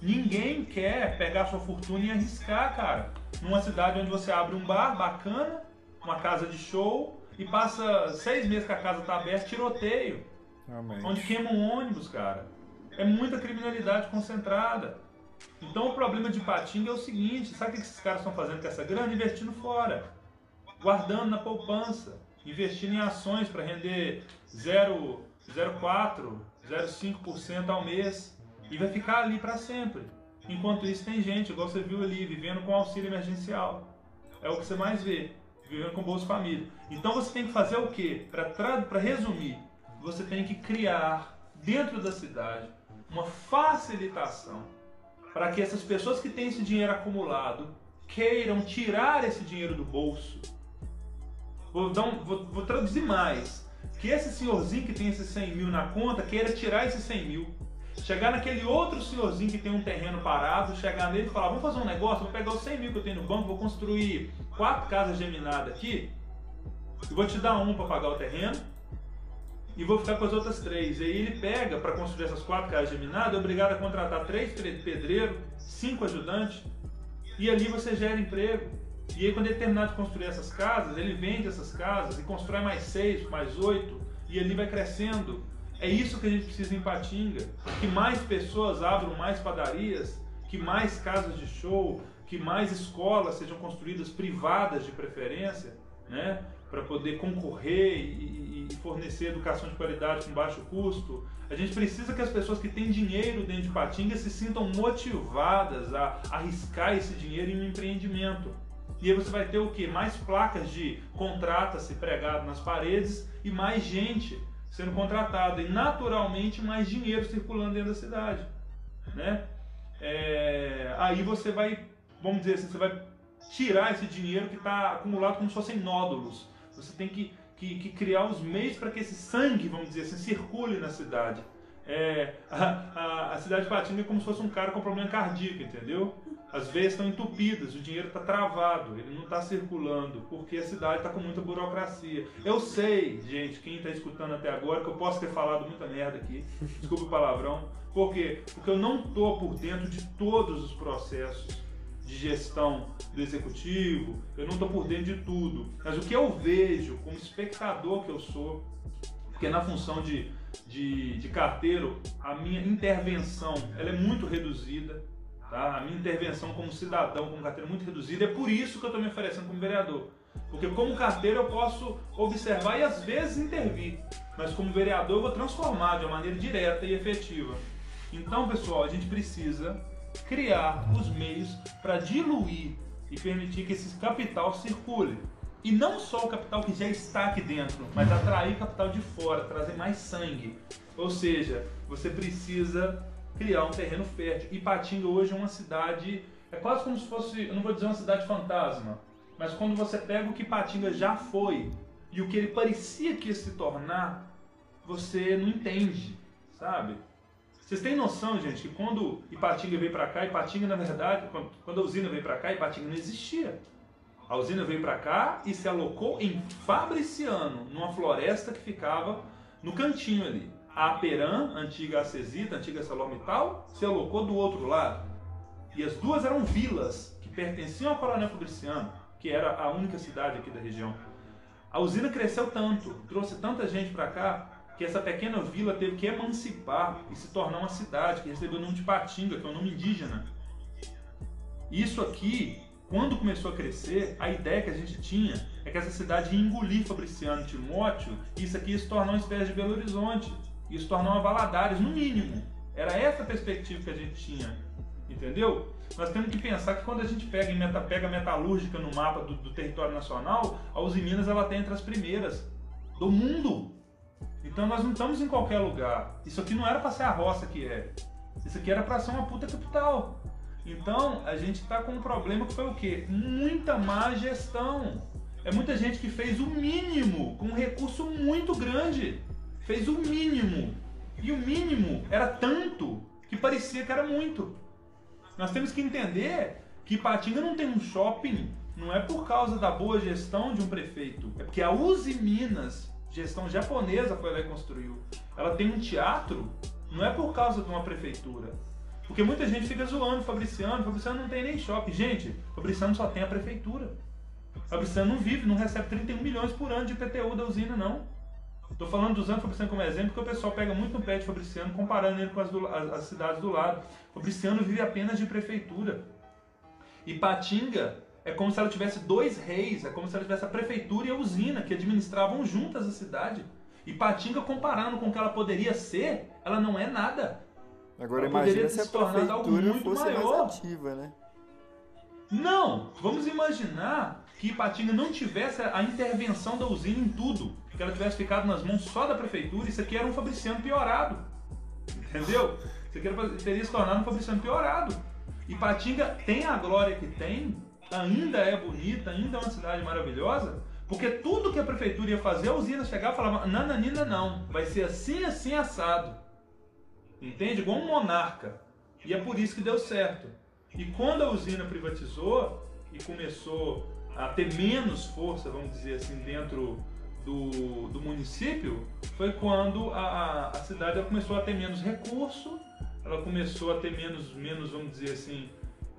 Ninguém quer pegar sua fortuna e arriscar, cara. Numa cidade onde você abre um bar bacana, uma casa de show, e passa seis meses que a casa está aberta, tiroteio. Onde queima um ônibus, cara. É muita criminalidade concentrada. Então o problema de Patinga é o seguinte: sabe o que esses caras estão fazendo com essa grana? Investindo fora. Guardando na poupança, investindo em ações para render 0,4, 0,5% ao mês e vai ficar ali para sempre. Enquanto isso, tem gente, igual você viu ali, vivendo com auxílio emergencial. É o que você mais vê, vivendo com Bolsa Família. Então você tem que fazer o quê? Para resumir, você tem que criar dentro da cidade uma facilitação para que essas pessoas que têm esse dinheiro acumulado queiram tirar esse dinheiro do bolso. Vou, um, vou, vou traduzir mais. Que esse senhorzinho que tem esses 100 mil na conta queira tirar esses 100 mil Chegar naquele outro senhorzinho que tem um terreno parado, chegar nele e falar: vamos fazer um negócio, vou pegar os 100 mil que eu tenho no banco, vou construir quatro casas geminadas aqui, e vou te dar um para pagar o terreno, e vou ficar com as outras três. E aí ele pega para construir essas quatro casas geminadas, é obrigado a contratar três pedreiros, cinco ajudantes, e ali você gera emprego. E aí, quando ele terminar de construir essas casas, ele vende essas casas e constrói mais seis, mais oito, e ali vai crescendo. É isso que a gente precisa em Patinga. Que mais pessoas abram mais padarias, que mais casas de show, que mais escolas sejam construídas privadas de preferência, né? Para poder concorrer e, e fornecer educação de qualidade com baixo custo. A gente precisa que as pessoas que têm dinheiro dentro de Patinga se sintam motivadas a arriscar esse dinheiro em um empreendimento. E aí você vai ter o que? Mais placas de contrata-se pregado nas paredes e mais gente sendo contratado e naturalmente mais dinheiro circulando dentro da cidade, né? É, aí você vai, vamos dizer assim, você vai tirar esse dinheiro que está acumulado como se fossem nódulos. Você tem que, que, que criar os meios para que esse sangue, vamos dizer assim, circule na cidade. É, a, a, a, cidade de é como se fosse um cara com problema cardíaco, entendeu? As veias estão entupidas, o dinheiro está travado, ele não está circulando, porque a cidade está com muita burocracia. Eu sei, gente, quem está escutando até agora, que eu posso ter falado muita merda aqui, desculpe o palavrão, por quê? Porque eu não estou por dentro de todos os processos de gestão do executivo, eu não estou por dentro de tudo. Mas o que eu vejo como espectador que eu sou, porque na função de, de, de carteiro, a minha intervenção ela é muito reduzida Tá? A minha intervenção como cidadão, como carteiro, é muito reduzida. É por isso que eu estou me oferecendo como vereador. Porque como carteiro eu posso observar e às vezes intervir. Mas como vereador eu vou transformar de uma maneira direta e efetiva. Então, pessoal, a gente precisa criar os meios para diluir e permitir que esse capital circule. E não só o capital que já está aqui dentro, mas atrair capital de fora, trazer mais sangue. Ou seja, você precisa criar um terreno fértil. E Patinga hoje é uma cidade, é quase como se fosse, eu não vou dizer uma cidade fantasma, mas quando você pega o que Patinga já foi e o que ele parecia que ia se tornar, você não entende, sabe? Vocês têm noção, gente, que quando Ipatinga veio para cá, Ipatinga na verdade, quando a usina veio para cá, Ipatinga não existia. A usina veio para cá e se alocou em Fabriciano, numa floresta que ficava no cantinho ali. A Aperam, antiga Acesita, antiga Salomital, se alocou do outro lado. E as duas eram vilas que pertenciam ao Coronel Fabriciano, que era a única cidade aqui da região. A usina cresceu tanto, trouxe tanta gente para cá, que essa pequena vila teve que emancipar e se tornar uma cidade que recebeu o nome de Patinga, que é um nome indígena. Isso aqui, quando começou a crescer, a ideia que a gente tinha é que essa cidade ia engolir Fabriciano Timóteo e isso aqui ia se tornar uma espécie de Belo Horizonte. Isso tornou uma Valadares, no mínimo. Era essa a perspectiva que a gente tinha. Entendeu? Nós temos que pensar que quando a gente pega, meta, pega metalúrgica no mapa do, do território nacional, a Uzi Minas ela tem entre as primeiras do mundo. Então nós não estamos em qualquer lugar. Isso aqui não era para ser a roça que é. Isso aqui era para ser uma puta capital. Então a gente está com um problema que foi o quê? Muita má gestão. É muita gente que fez o mínimo com um recurso muito grande fez o mínimo. E o mínimo era tanto que parecia que era muito. Nós temos que entender que Patinga não tem um shopping, não é por causa da boa gestão de um prefeito, é porque a Uzi Minas, gestão japonesa, foi lá e construiu. Ela tem um teatro, não é por causa de uma prefeitura. Porque muita gente fica zoando Fabriciano, Fabriciano não tem nem shopping. Gente, Fabriciano só tem a prefeitura. Fabriciano não vive, não recebe 31 milhões por ano de PTU da usina, não. Estou falando usando Fabriciano como exemplo porque o pessoal pega muito no pé de Fabriciano comparando ele com as, do, as, as cidades do lado. Fabriciano vive apenas de prefeitura. E Patinga É como se ela tivesse dois reis, é como se ela tivesse a prefeitura e a usina que administravam juntas a cidade. E Patinga, comparando com o que ela poderia ser, ela não é nada. Agora Ela imagina poderia se a se tornar algo prefeitura muito fosse maior. mais ativa, né? Não! Vamos imaginar que Ipatinga não tivesse a intervenção da usina em tudo. Que ela tivesse ficado nas mãos só da prefeitura. Isso aqui era um Fabriciano piorado. Entendeu? Isso aqui era- teria se tornado um Fabriciano piorado. Ipatinga tem a glória que tem, ainda é bonita, ainda é uma cidade maravilhosa, porque tudo que a prefeitura ia fazer, a usina chegava e falava: nananina não, vai ser assim, assim, assado. Entende? Igual um monarca. E é por isso que deu certo. E quando a usina privatizou e começou a ter menos força, vamos dizer assim, dentro do, do município, foi quando a, a- cidade começou a ter menos recurso, ela começou a ter menos, menos vamos dizer assim,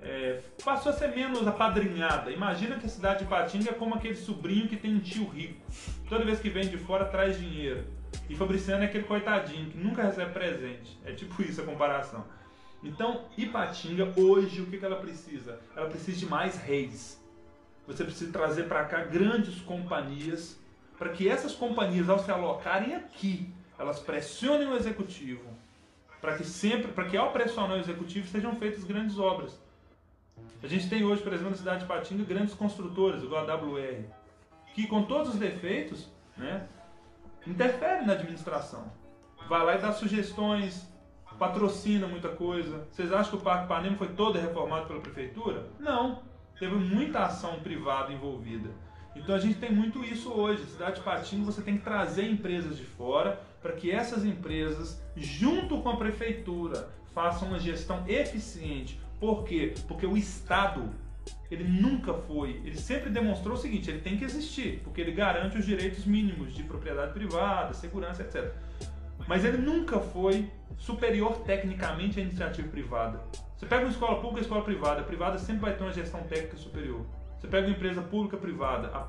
é, passou a ser menos apadrinhada. Imagina que a cidade de Patinga é como aquele sobrinho que tem um tio rico. Toda vez que vem de fora traz dinheiro. E Fabriciano é aquele coitadinho que nunca recebe presente. É tipo isso a comparação. Então, Ipatinga, hoje, o que ela precisa? Ela precisa de mais reis. Você precisa trazer para cá grandes companhias, para que essas companhias, ao se alocarem aqui, elas pressionem o executivo, para que sempre, para que ao pressionar o executivo sejam feitas grandes obras. A gente tem hoje, por exemplo, na cidade de Patinga, grandes construtoras, igual a WR, que com todos os defeitos, né, interferem na administração. Vai lá e dá sugestões, patrocina muita coisa. Vocês acham que o Parque Panema foi todo reformado pela prefeitura? Não. Teve muita ação privada envolvida. Então a gente tem muito isso hoje. Cidade de Patinho você tem que trazer empresas de fora para que essas empresas, junto com a prefeitura, façam uma gestão eficiente. Por quê? Porque o Estado ele nunca foi, ele sempre demonstrou o seguinte, ele tem que existir, porque ele garante os direitos mínimos de propriedade privada, segurança, etc. Mas ele nunca foi superior tecnicamente à iniciativa privada. Você pega uma escola pública e escola privada, a privada sempre vai ter uma gestão técnica superior. Você pega uma empresa pública privada, a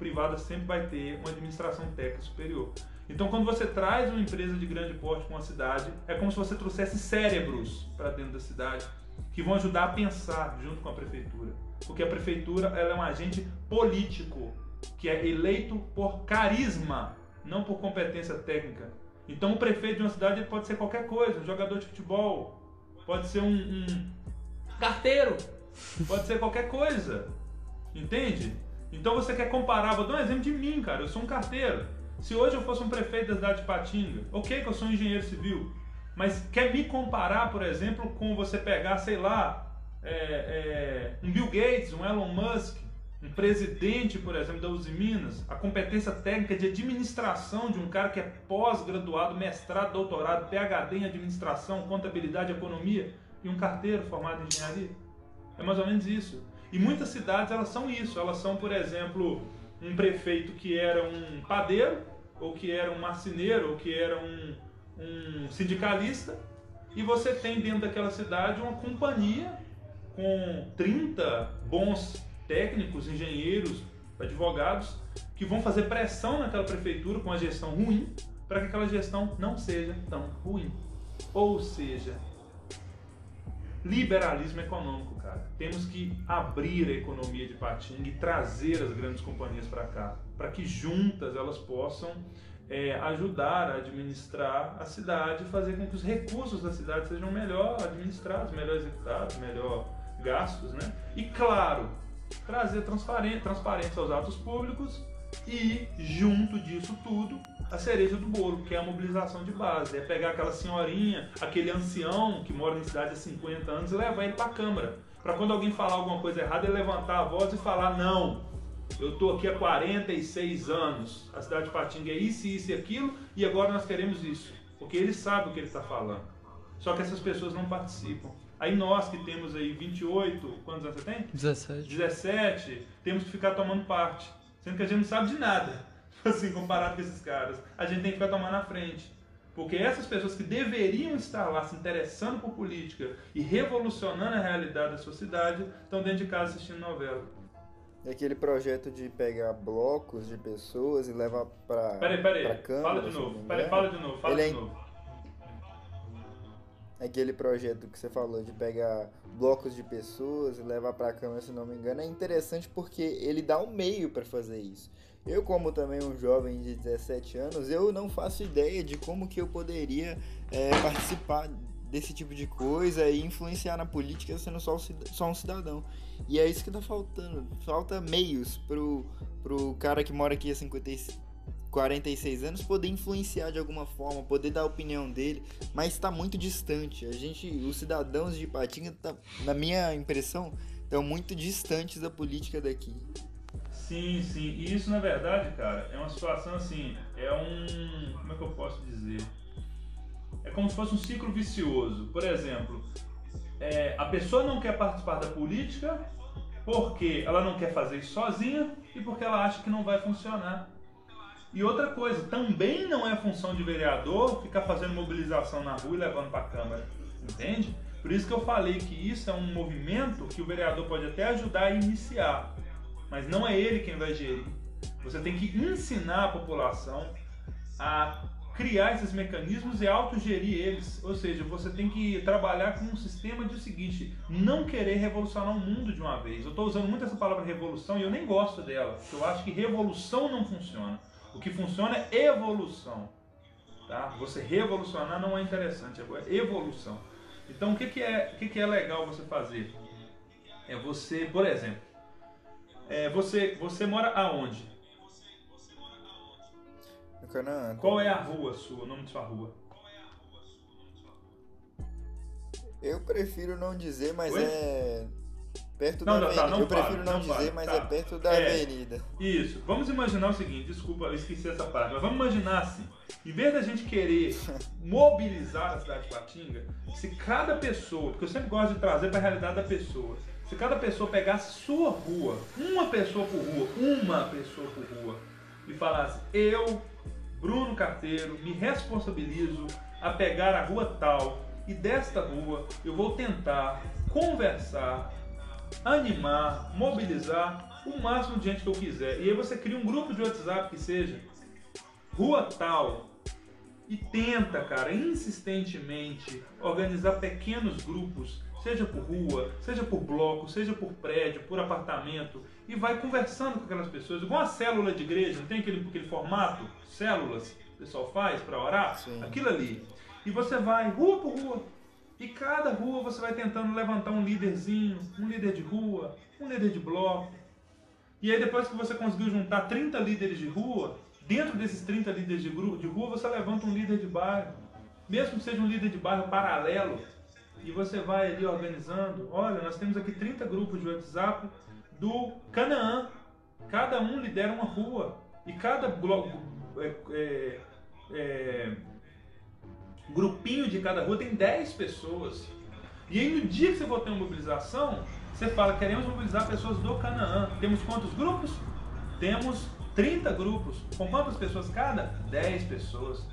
privada sempre vai ter uma administração técnica superior. Então, quando você traz uma empresa de grande porte para uma cidade, é como se você trouxesse cérebros para dentro da cidade que vão ajudar a pensar junto com a prefeitura. Porque a prefeitura ela é um agente político que é eleito por carisma, não por competência técnica. Então, o prefeito de uma cidade pode ser qualquer coisa, um jogador de futebol, pode ser um, um carteiro, pode ser qualquer coisa. Entende? Então você quer comparar, vou dar um exemplo de mim, cara. Eu sou um carteiro. Se hoje eu fosse um prefeito da cidade de Patinga, ok que eu sou um engenheiro civil, mas quer me comparar, por exemplo, com você pegar, sei lá, é, é, um Bill Gates, um Elon Musk, um presidente, por exemplo, da Uzi Minas, a competência técnica de administração de um cara que é pós-graduado, mestrado, doutorado, PhD em administração, contabilidade, economia, e um carteiro formado em engenharia. É mais ou menos isso. E muitas cidades elas são isso. Elas são, por exemplo, um prefeito que era um padeiro, ou que era um marceneiro, ou que era um, um sindicalista, e você tem dentro daquela cidade uma companhia com 30 bons técnicos, engenheiros, advogados, que vão fazer pressão naquela prefeitura com a gestão ruim, para que aquela gestão não seja tão ruim. Ou seja, liberalismo econômico, cara. Temos que abrir a economia de Patinga e trazer as grandes companhias para cá, para que juntas elas possam é, ajudar a administrar a cidade fazer com que os recursos da cidade sejam melhor administrados, melhor executados, melhor gastos, né? E claro, trazer transparência aos atos públicos e junto disso tudo a cereja do bolo, que é a mobilização de base. É pegar aquela senhorinha, aquele ancião que mora na cidade há 50 anos e levar ele para a Câmara. Para quando alguém falar alguma coisa errada, ele levantar a voz e falar: não, eu estou aqui há 46 anos, a cidade de Patinga é isso, isso e aquilo, e agora nós queremos isso. Porque ele sabe o que ele está falando. Só que essas pessoas não participam. Aí nós que temos aí 28, quantos anos você tem? 17. 17, temos que ficar tomando parte. Sendo que a gente não sabe de nada, assim, comparado com esses caras. A gente tem que ficar tomando na frente. Porque essas pessoas que deveriam estar lá se interessando por política e revolucionando a realidade da sua cidade, estão dentro de casa assistindo novela. E aquele projeto de pegar blocos de pessoas e levar pra, Peraí, peraí, pra Câmara. fala de novo. Peraí, fala de novo, fala Ele de é- novo. aquele projeto que você falou de pegar blocos de pessoas e levar para a Câmara, se não me engano, é interessante porque ele dá um meio para fazer isso. Eu, como também um jovem de 17 anos, eu não faço ideia de como que eu poderia é, participar desse tipo de coisa e influenciar na política sendo só, um cidadão. E é isso que tá faltando. Falta meios pro, pro cara que mora aqui há 56, 46 anos poder influenciar de alguma forma, poder dar a opinião dele, mas está muito distante. A gente, os cidadãos de Ipatinga, tá, na minha impressão, estão muito distantes da política daqui. Sim, sim. E isso, na verdade, cara, é uma situação assim, é um. Como é que eu posso dizer? É como se fosse um ciclo vicioso. Por exemplo, é, a pessoa não quer participar da política porque ela não quer fazer isso sozinha e porque ela acha que não vai funcionar. E outra coisa, também não é função de vereador ficar fazendo mobilização na rua e levando para a Câmara. Entende? Por isso que eu falei que isso é um movimento que o vereador pode até ajudar a iniciar, mas não é ele quem vai gerir. Você tem que ensinar a população a criar esses mecanismos e autogerir eles. Ou seja, você tem que trabalhar com um sistema de seguinte, não querer revolucionar o mundo de uma vez. Eu estou usando muito essa palavra revolução e eu nem gosto dela, porque eu acho que revolução não funciona. O que funciona é evolução. Tá? Você revolucionar não é interessante, é evolução. Então o que, que, é, o que, que é legal você fazer? É você, por exemplo, é você, você mora aonde? No Canaã. Qual é a rua sua, o nome de sua rua? Eu prefiro não dizer, mas Oi? é perto não, da não, tá, avenida. Tá, eu prefiro não, não dizer, mas tá. é perto da é, avenida. Isso. Vamos imaginar o seguinte, desculpa, eu esqueci essa parte, mas vamos imaginar assim, em vez da gente querer mobilizar a cidade de Patinga, se cada pessoa, porque eu sempre gosto de trazer para a realidade da pessoa, se cada pessoa pegasse sua rua, uma pessoa por rua, uma pessoa por rua, e falasse, eu Bruno Carteiro, me responsabilizo a pegar a rua tal e desta rua eu vou tentar conversar, animar, mobilizar o máximo de gente que eu quiser. E aí você cria um grupo de WhatsApp que seja rua tal e tenta, cara, insistentemente organizar pequenos grupos seja por rua, seja por bloco, seja por prédio, por apartamento, e vai conversando com aquelas pessoas, igual a célula de igreja, não tem aquele, aquele formato, células, que o pessoal faz para orar? Sim. Aquilo ali. E você vai rua por rua, e cada rua você vai tentando levantar um líderzinho, um líder de rua, um líder de bloco. E aí depois que você conseguiu juntar 30 líderes de rua, dentro desses 30 líderes de, de rua, você levanta um líder de bairro. Mesmo que seja um líder de bairro paralelo, e você vai ali organizando. Olha, nós temos aqui 30 grupos de WhatsApp do Canaã. Cada um lidera uma rua. E cada é, é, é, grupinho de cada rua tem 10 pessoas. E aí no dia que você for ter uma mobilização, você fala, queremos mobilizar pessoas do Canaã. Temos quantos grupos? Temos 30 grupos. Com quantas pessoas cada? 10 pessoas.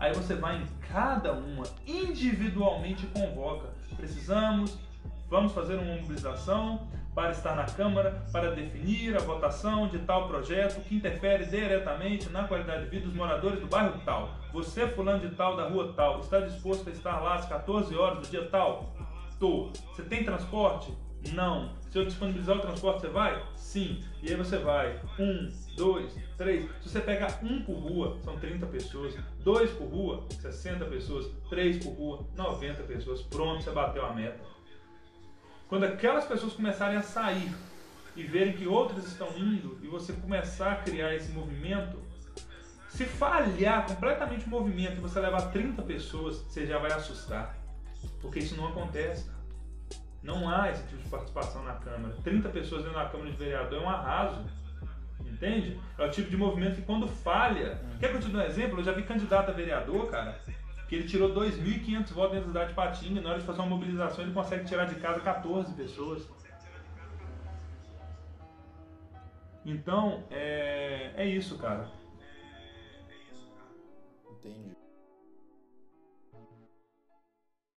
Aí você vai em cada uma, individualmente convoca. Precisamos, vamos fazer uma mobilização para estar na Câmara para definir a votação de tal projeto que interfere diretamente na qualidade de vida dos moradores do bairro tal. Você, fulano de tal, da rua tal, está disposto a estar lá às 14 horas do dia tal? Tô. Você tem transporte? Não. Se eu disponibilizar o transporte, você vai? Sim. E aí você vai. Um, dois, três. Se você pegar um por rua, são 30 pessoas. Dois por rua, 60 pessoas. Três por rua, 90 pessoas. Pronto, você bateu a meta. Quando aquelas pessoas começarem a sair e verem que outras estão indo e você começar a criar esse movimento, se falhar completamente o movimento e você levar 30 pessoas, você já vai assustar. Porque isso não acontece. Não há esse tipo de participação na Câmara. 30 pessoas dentro da Câmara de Vereador é um arraso. Entende? É o tipo de movimento que quando falha. Quer que eu te dê um exemplo? Eu já vi candidato a vereador, cara, que ele tirou 2.500 votos dentro da cidade de Patinga. Na hora de fazer uma mobilização, ele consegue tirar de casa 14 pessoas. Então, é, é isso, cara. Entendi.